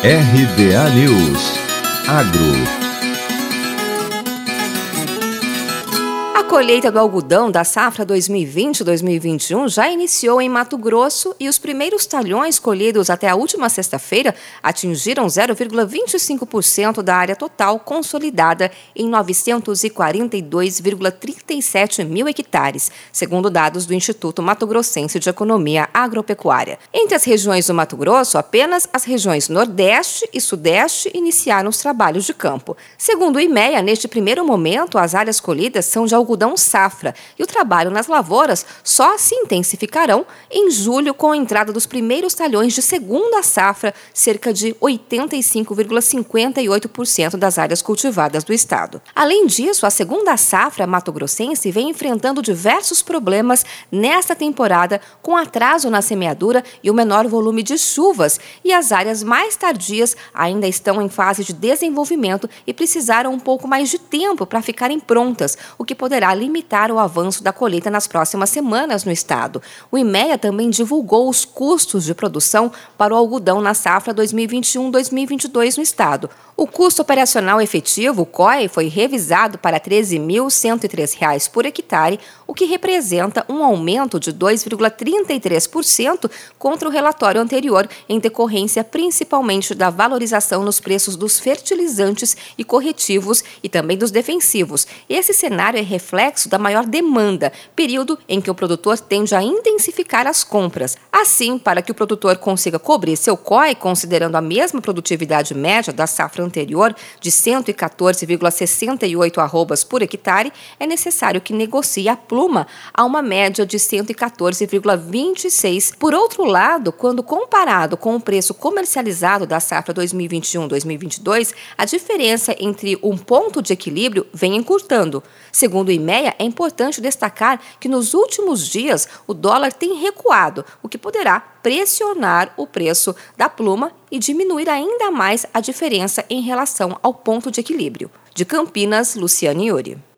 RBA News. Agro. Colheita do algodão da safra 2020-2021 já iniciou em Mato Grosso e os primeiros talhões colhidos até a última sexta-feira atingiram 0,25% da área total consolidada em 942,37 mil hectares, segundo dados do Instituto Mato Grossense de Economia Agropecuária. Entre as regiões do Mato Grosso, apenas as regiões Nordeste e Sudeste iniciaram os trabalhos de campo. Segundo o IMEA, neste primeiro momento, as áreas colhidas são de algodão safra e o trabalho nas lavouras só se intensificarão em julho com a entrada dos primeiros talhões de segunda safra, cerca de 85,58% das áreas cultivadas do estado. Além disso, a segunda safra mato-grossense vem enfrentando diversos problemas nesta temporada, com atraso na semeadura e o menor volume de chuvas, e as áreas mais tardias ainda estão em fase de desenvolvimento e precisaram um pouco mais de tempo para ficarem prontas, o que poderá limitar o avanço da colheita nas próximas semanas no estado. O IMEA também divulgou os custos de produção para o algodão na safra 2021-2022 no estado. O custo operacional efetivo, o COI, foi revisado para R$ 13.103 por hectare, o que representa um aumento de 2,33% contra o relatório anterior, em decorrência principalmente da valorização nos preços dos fertilizantes e corretivos e também dos defensivos. Esse cenário é reflexo da maior demanda, período em que o produtor tende a intensificar as compras. Assim, para que o produtor consiga cobrir seu COI, considerando a mesma produtividade média da safra anterior, de 114,68 arrobas por hectare, é necessário que negocie a pluma a uma média de 114,26. Por outro lado, quando comparado com o preço comercializado da safra 2021-2022, a diferença entre um ponto de equilíbrio vem encurtando. Segundo o IMEA, é importante destacar que nos últimos dias o dólar tem recuado, o que poderá pressionar o preço da pluma e diminuir ainda mais a diferença em relação ao ponto de equilíbrio. De Campinas, Luciane Yuri.